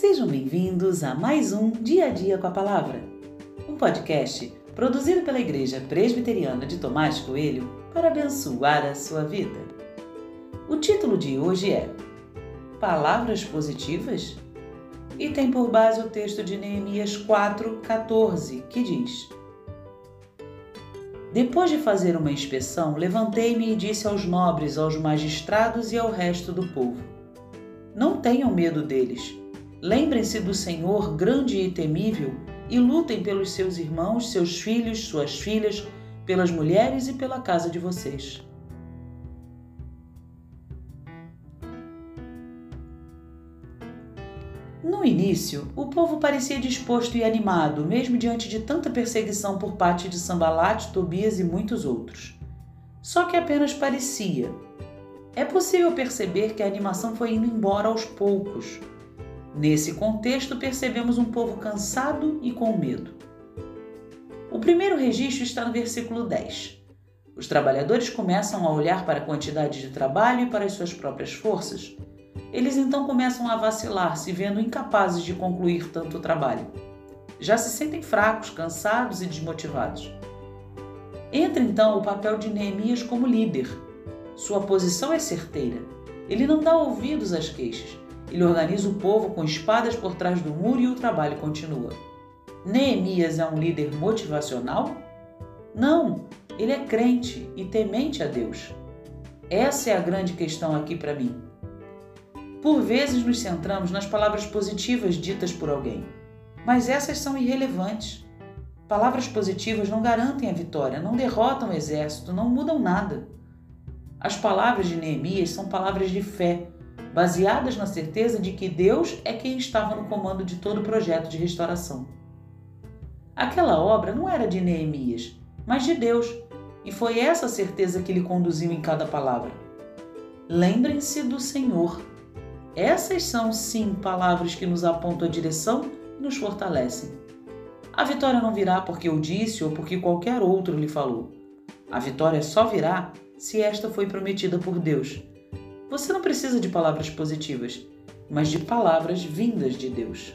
Sejam bem-vindos a mais um Dia a Dia com a Palavra, um podcast produzido pela Igreja Presbiteriana de Tomás Coelho para abençoar a sua vida. O título de hoje é Palavras Positivas? E tem por base o texto de Neemias 4,14, que diz: Depois de fazer uma inspeção, levantei-me e disse aos nobres, aos magistrados e ao resto do povo: Não tenham medo deles Lembrem-se do Senhor grande e temível e lutem pelos seus irmãos, seus filhos, suas filhas, pelas mulheres e pela casa de vocês. No início, o povo parecia disposto e animado, mesmo diante de tanta perseguição por parte de Sambalate, Tobias e muitos outros. Só que apenas parecia. É possível perceber que a animação foi indo embora aos poucos Nesse contexto, percebemos um povo cansado e com medo. O primeiro registro está no versículo 10. Os trabalhadores começam a olhar para a quantidade de trabalho e para as suas próprias forças. Eles então começam a vacilar, se vendo incapazes de concluir tanto trabalho. Já se sentem fracos, cansados e desmotivados. Entra então o papel de Neemias como líder. Sua posição é certeira. Ele não dá ouvidos às queixas ele organiza o povo com espadas por trás do muro e o trabalho continua. Neemias é um líder motivacional? Não, ele é crente e temente a Deus. Essa é a grande questão aqui para mim. Por vezes nos centramos nas palavras positivas ditas por alguém, mas essas são irrelevantes. Palavras positivas não garantem a vitória, não derrotam o exército, não mudam nada. As palavras de Neemias são palavras de fé, baseadas na certeza de que Deus é quem estava no comando de todo o projeto de restauração. Aquela obra não era de Neemias, mas de Deus, e foi essa certeza que lhe conduziu em cada palavra. Lembrem-se do Senhor. Essas são, sim, palavras que nos apontam a direção e nos fortalecem. A vitória não virá porque eu disse ou porque qualquer outro lhe falou. A vitória só virá se esta foi prometida por Deus você não precisa de palavras positivas, mas de palavras vindas de Deus.